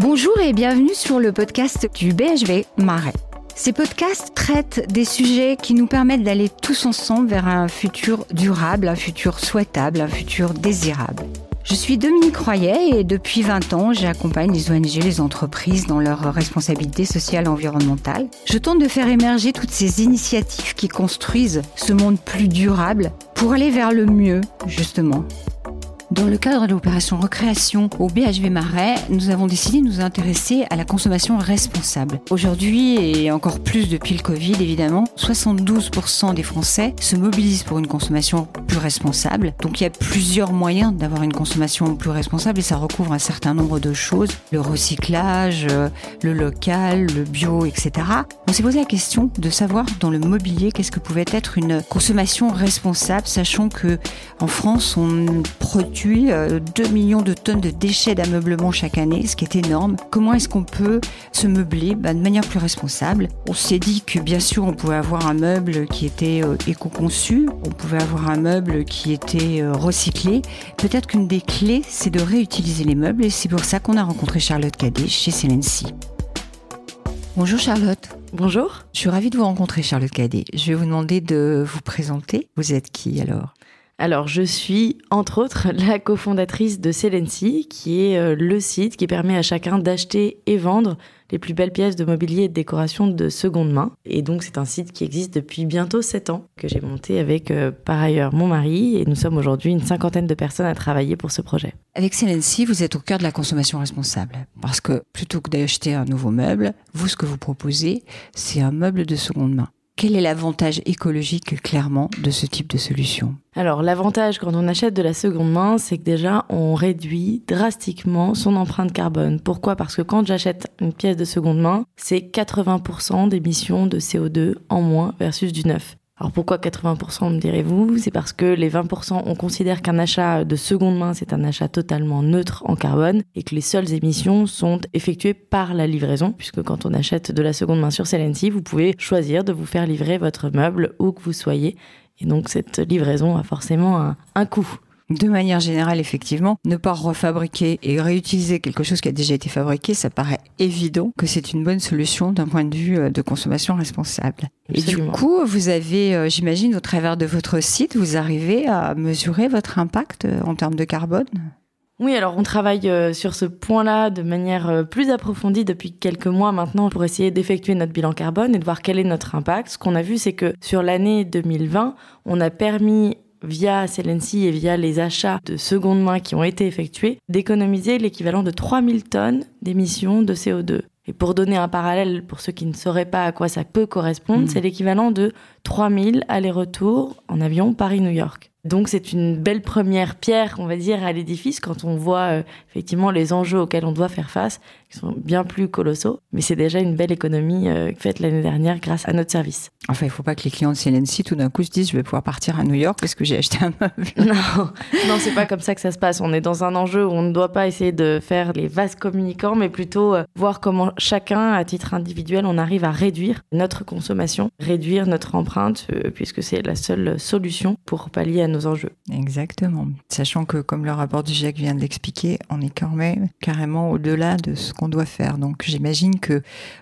Bonjour et bienvenue sur le podcast du BHV Marais. Ces podcasts traitent des sujets qui nous permettent d'aller tous ensemble vers un futur durable, un futur souhaitable, un futur désirable. Je suis Dominique Royer et depuis 20 ans, j'accompagne les ONG, les entreprises dans leurs responsabilités sociales et environnementales. Je tente de faire émerger toutes ces initiatives qui construisent ce monde plus durable pour aller vers le mieux, justement. Dans le cadre de l'opération recréation au BHV Marais, nous avons décidé de nous intéresser à la consommation responsable. Aujourd'hui, et encore plus depuis le Covid évidemment, 72% des Français se mobilisent pour une consommation plus responsable. Donc il y a plusieurs moyens d'avoir une consommation plus responsable et ça recouvre un certain nombre de choses. Le recyclage, le local, le bio, etc. On s'est posé la question de savoir dans le mobilier qu'est-ce que pouvait être une consommation responsable, sachant que en France on produit 2 euh, millions de tonnes de déchets d'ameublement chaque année, ce qui est énorme. Comment est-ce qu'on peut se meubler bah, de manière plus responsable? On s'est dit que bien sûr on pouvait avoir un meuble qui était euh, éco-conçu, on pouvait avoir un meuble qui était euh, recyclé. Peut-être qu'une des clés, c'est de réutiliser les meubles et c'est pour ça qu'on a rencontré Charlotte Cadet chez Celency. Bonjour Charlotte. Bonjour. Je suis ravie de vous rencontrer Charlotte Cadet. Je vais vous demander de vous présenter. Vous êtes qui alors? Alors, je suis, entre autres, la cofondatrice de Celency, qui est euh, le site qui permet à chacun d'acheter et vendre les plus belles pièces de mobilier et de décoration de seconde main. Et donc, c'est un site qui existe depuis bientôt 7 ans, que j'ai monté avec, euh, par ailleurs, mon mari. Et nous sommes aujourd'hui une cinquantaine de personnes à travailler pour ce projet. Avec Celency, vous êtes au cœur de la consommation responsable. Parce que plutôt que d'acheter un nouveau meuble, vous, ce que vous proposez, c'est un meuble de seconde main. Quel est l'avantage écologique clairement de ce type de solution? Alors l'avantage quand on achète de la seconde main, c'est que déjà on réduit drastiquement son empreinte carbone. Pourquoi? Parce que quand j'achète une pièce de seconde main, c'est 80% d'émissions de CO2 en moins versus du neuf. Alors pourquoi 80% me direz-vous? C'est parce que les 20% on considère qu'un achat de seconde main c'est un achat totalement neutre en carbone et que les seules émissions sont effectuées par la livraison puisque quand on achète de la seconde main sur Celency, vous pouvez choisir de vous faire livrer votre meuble où que vous soyez et donc cette livraison a forcément un, un coût. De manière générale, effectivement, ne pas refabriquer et réutiliser quelque chose qui a déjà été fabriqué, ça paraît évident que c'est une bonne solution d'un point de vue euh, de consommation responsable. Et du coup, vous avez, euh, j'imagine, au travers de votre site, vous arrivez à mesurer votre impact euh, en termes de carbone? Oui, alors on travaille sur ce point-là de manière plus approfondie depuis quelques mois maintenant pour essayer d'effectuer notre bilan carbone et de voir quel est notre impact. Ce qu'on a vu, c'est que sur l'année 2020, on a permis via Celency et via les achats de seconde main qui ont été effectués, d'économiser l'équivalent de 3000 tonnes d'émissions de CO2. Et pour donner un parallèle, pour ceux qui ne sauraient pas à quoi ça peut correspondre, mmh. c'est l'équivalent de 3000 allers-retours en avion Paris-New York. Donc c'est une belle première pierre, on va dire, à l'édifice quand on voit euh, effectivement les enjeux auxquels on doit faire face, qui sont bien plus colossaux. Mais c'est déjà une belle économie euh, faite l'année dernière grâce à notre service. Enfin, il ne faut pas que les clients de CNNC tout d'un coup se disent je vais pouvoir partir à New York parce que j'ai acheté un meuble. Non, non, c'est pas comme ça que ça se passe. On est dans un enjeu où on ne doit pas essayer de faire les vases communicants, mais plutôt euh, voir comment chacun, à titre individuel, on arrive à réduire notre consommation, réduire notre empreinte, puisque c'est la seule solution pour pallier à nos enjeux. Exactement. Sachant que, comme le rapport du GIEC vient de l'expliquer, on est quand même carrément au-delà de ce qu'on doit faire. Donc, j'imagine que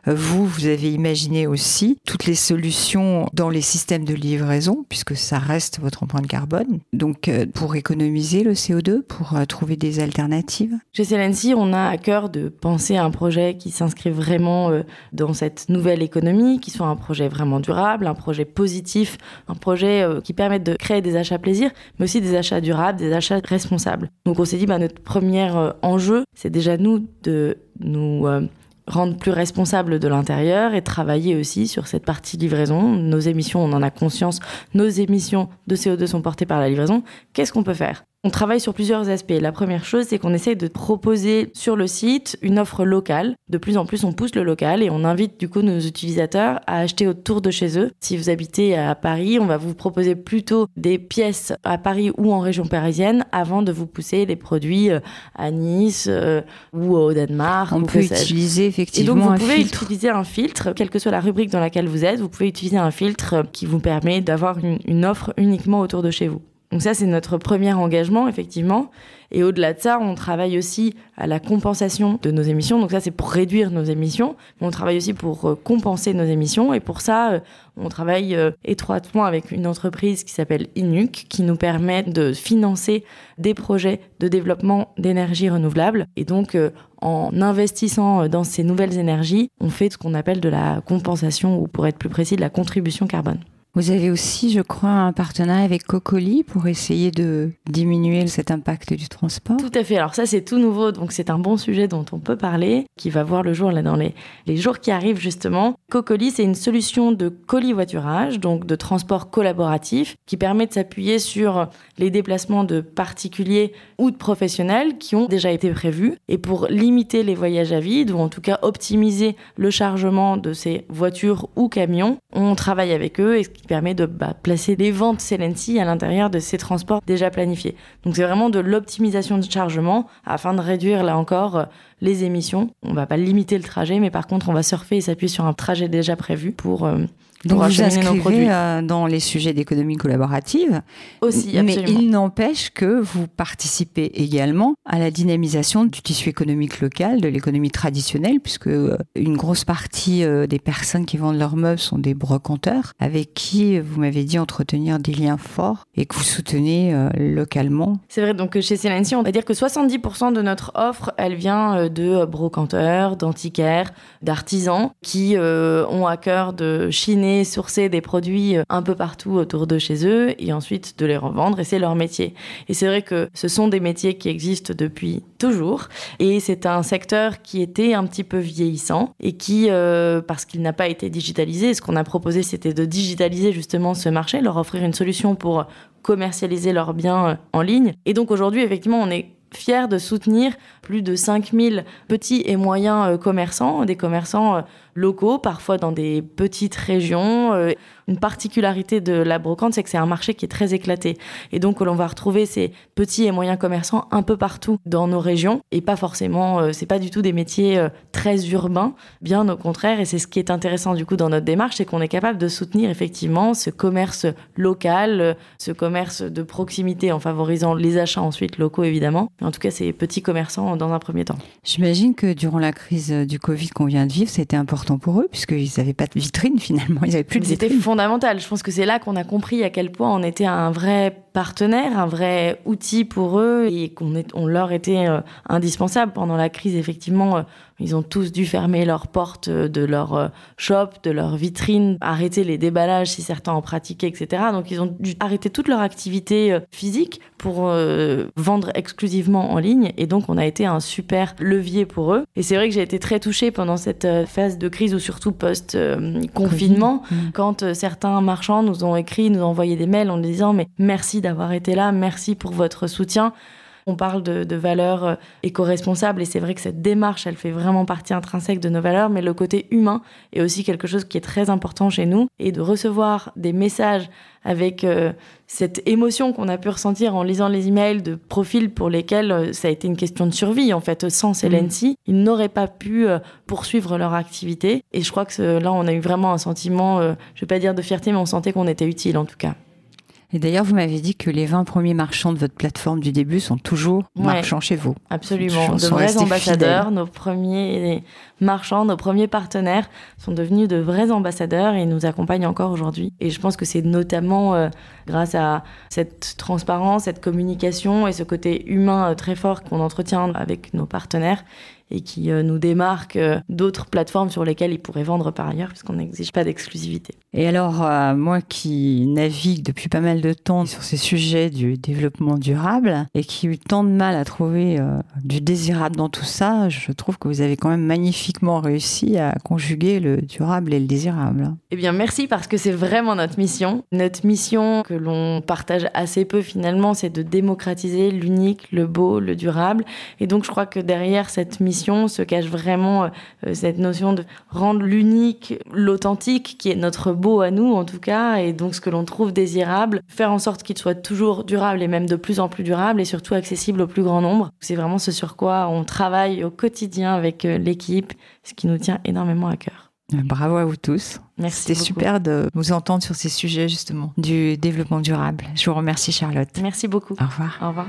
euh, vous, vous avez imaginé aussi toutes les solutions dans les systèmes de livraison, puisque ça reste votre empreinte carbone. Donc, euh, pour économiser le CO2, pour euh, trouver des alternatives. Chez Celency, on a à cœur de penser à un projet qui s'inscrit vraiment dans cette nouvelle économie, qui soit un projet vraiment durable, un projet positif, un projet qui permette de créer des achats plaisir mais aussi des achats durables, des achats responsables. Donc on s'est dit, bah, notre premier enjeu, c'est déjà nous de nous euh, rendre plus responsables de l'intérieur et travailler aussi sur cette partie livraison. Nos émissions, on en a conscience, nos émissions de CO2 sont portées par la livraison. Qu'est-ce qu'on peut faire? On travaille sur plusieurs aspects. La première chose, c'est qu'on essaye de proposer sur le site une offre locale. De plus en plus, on pousse le local et on invite du coup nos utilisateurs à acheter autour de chez eux. Si vous habitez à Paris, on va vous proposer plutôt des pièces à Paris ou en région parisienne avant de vous pousser les produits euh, à Nice euh, ou au Danemark. On peut utiliser effectivement et donc, vous pouvez utiliser un filtre, quelle que soit la rubrique dans laquelle vous êtes, vous pouvez utiliser un filtre qui vous permet d'avoir une offre uniquement autour de chez vous. Donc ça, c'est notre premier engagement, effectivement. Et au-delà de ça, on travaille aussi à la compensation de nos émissions. Donc ça, c'est pour réduire nos émissions. Mais on travaille aussi pour euh, compenser nos émissions. Et pour ça, euh, on travaille euh, étroitement avec une entreprise qui s'appelle Inuc, qui nous permet de financer des projets de développement d'énergie renouvelable. Et donc, en investissant dans ces nouvelles énergies, on fait ce qu'on appelle de la compensation, ou pour être plus précis, de la contribution carbone. Vous avez aussi, je crois, un partenariat avec Cocoli pour essayer de diminuer cet impact du transport. Tout à fait. Alors ça, c'est tout nouveau, donc c'est un bon sujet dont on peut parler, qui va voir le jour là dans les, les jours qui arrivent justement. Cocoli, c'est une solution de colis-voiturage, donc de transport collaboratif, qui permet de s'appuyer sur les déplacements de particuliers ou de professionnels qui ont déjà été prévus. Et pour limiter les voyages à vide, ou en tout cas optimiser le chargement de ces voitures ou camions, on travaille avec eux qui permet de bah, placer les ventes Celency à l'intérieur de ces transports déjà planifiés. Donc c'est vraiment de l'optimisation de chargement afin de réduire là encore euh, les émissions. On va pas limiter le trajet, mais par contre on va surfer et s'appuyer sur un trajet déjà prévu pour euh, donc vous inscrivez euh, dans les sujets d'économie collaborative. Aussi, absolument. Mais il n'empêche que vous participez également à la dynamisation du tissu économique local, de l'économie traditionnelle, puisque euh, une grosse partie euh, des personnes qui vendent leurs meubles sont des brocanteurs, avec qui vous m'avez dit entretenir des liens forts et que vous soutenez localement. C'est vrai, donc chez Celency, on va dire que 70% de notre offre, elle vient de brocanteurs, d'antiquaires, d'artisans qui ont à cœur de chiner sourcer des produits euh, un peu partout autour de chez eux et ensuite de les revendre et c'est leur métier. Et c'est vrai que ce sont des métiers qui existent depuis toujours et c'est un secteur qui était un petit peu vieillissant et qui, euh, parce qu'il n'a pas été digitalisé, ce qu'on a proposé c'était de digitaliser justement ce marché, leur offrir une solution pour commercialiser leurs biens euh, en ligne. Et donc aujourd'hui, effectivement, on est fiers de soutenir plus de 5000 petits et moyens commerçants, des commerçants locaux, parfois dans des petites régions. Euh, une particularité de la brocante, c'est que c'est un marché qui est très éclaté. Et donc, l'on va retrouver ces petits et moyens commerçants un peu partout dans nos régions. Et pas forcément, euh, c'est pas du tout des métiers euh, très urbains, bien au contraire. Et c'est ce qui est intéressant du coup dans notre démarche, c'est qu'on est capable de soutenir effectivement ce commerce local, ce commerce de proximité en favorisant les achats ensuite locaux évidemment. En tout cas, ces petits commerçants dans un premier temps. J'imagine que durant la crise du Covid qu'on vient de vivre, c'était important pour eux, puisqu'ils n'avaient pas de vitrine finalement, ils n'avaient plus de C'était fondamental. Je pense que c'est là qu'on a compris à quel point on était un vrai partenaire, un vrai outil pour eux et qu'on on leur était euh, indispensable pendant la crise. Effectivement, euh, ils ont tous dû fermer leurs portes de leur euh, shop, de leur vitrine, arrêter les déballages si certains en pratiquaient, etc. Donc ils ont dû arrêter toute leur activité physique pour vendre exclusivement en ligne. Et donc on a été un super levier pour eux. Et c'est vrai que j'ai été très touchée pendant cette phase de crise ou surtout post-confinement, mmh. quand certains marchands nous ont écrit, nous ont envoyé des mails en disant mais merci d'avoir été là. Merci pour votre soutien. On parle de, valeurs euh, éco-responsables et c'est vrai que cette démarche, elle fait vraiment partie intrinsèque de nos valeurs, mais le côté humain est aussi quelque chose qui est très important chez nous. Et de recevoir des messages avec euh, cette émotion qu'on a pu ressentir en lisant les emails de profils pour lesquels euh, ça a été une question de survie. En fait, sans Celency, mmh. ils n'auraient pas pu poursuivre leur activité. Et je crois que là, on a eu vraiment un sentiment, je vais pas dire de fierté, mais on sentait qu'on était utile en tout cas. Et d'ailleurs, vous m'avez dit que les 20 premiers marchands de votre plateforme du début sont toujours marchands chez vous. Absolument, de vrais ambassadeurs. Nos premiers marchands, nos premiers partenaires sont devenus de vrais ambassadeurs et nous accompagnent encore aujourd'hui. Et je pense que c'est notamment euh, grâce à cette transparence, cette communication et ce côté humain euh, très fort qu'on entretient avec nos partenaires et qui euh, nous démarque euh, d'autres plateformes sur lesquelles ils pourraient vendre par ailleurs, puisqu'on n'exige pas d'exclusivité. Et alors, euh, moi qui navigue depuis pas mal de temps sur ces sujets du développement durable et qui eu tant de mal à trouver du désirable dans tout ça, je trouve que vous avez quand même magnifiquement réussi à conjuguer le durable et le désirable. Eh bien, merci parce que c'est vraiment notre mission. Notre mission que l'on partage assez peu finalement, c'est de démocratiser l'unique, le beau, le durable. Et donc, je crois que derrière cette mission, se cache vraiment euh, cette notion de rendre l'unique, l'authentique, qui est notre beau à nous en tout cas, et donc ce que l'on trouve désirable, faire en sorte qu'il soit toujours durable et même de plus en plus durable et surtout accessible au plus grand nombre. C'est vraiment ce sur quoi on travaille au quotidien avec euh, l'équipe, ce qui nous tient énormément à cœur. Bravo à vous tous. Merci. C'était super de vous entendre sur ces sujets justement du développement durable. Je vous remercie Charlotte. Merci beaucoup. Au revoir. Au revoir.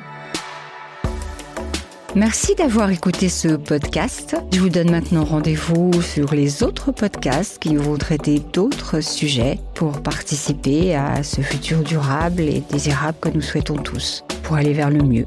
Merci d'avoir écouté ce podcast. Je vous donne maintenant rendez-vous sur les autres podcasts qui vont traiter d'autres sujets pour participer à ce futur durable et désirable que nous souhaitons tous, pour aller vers le mieux.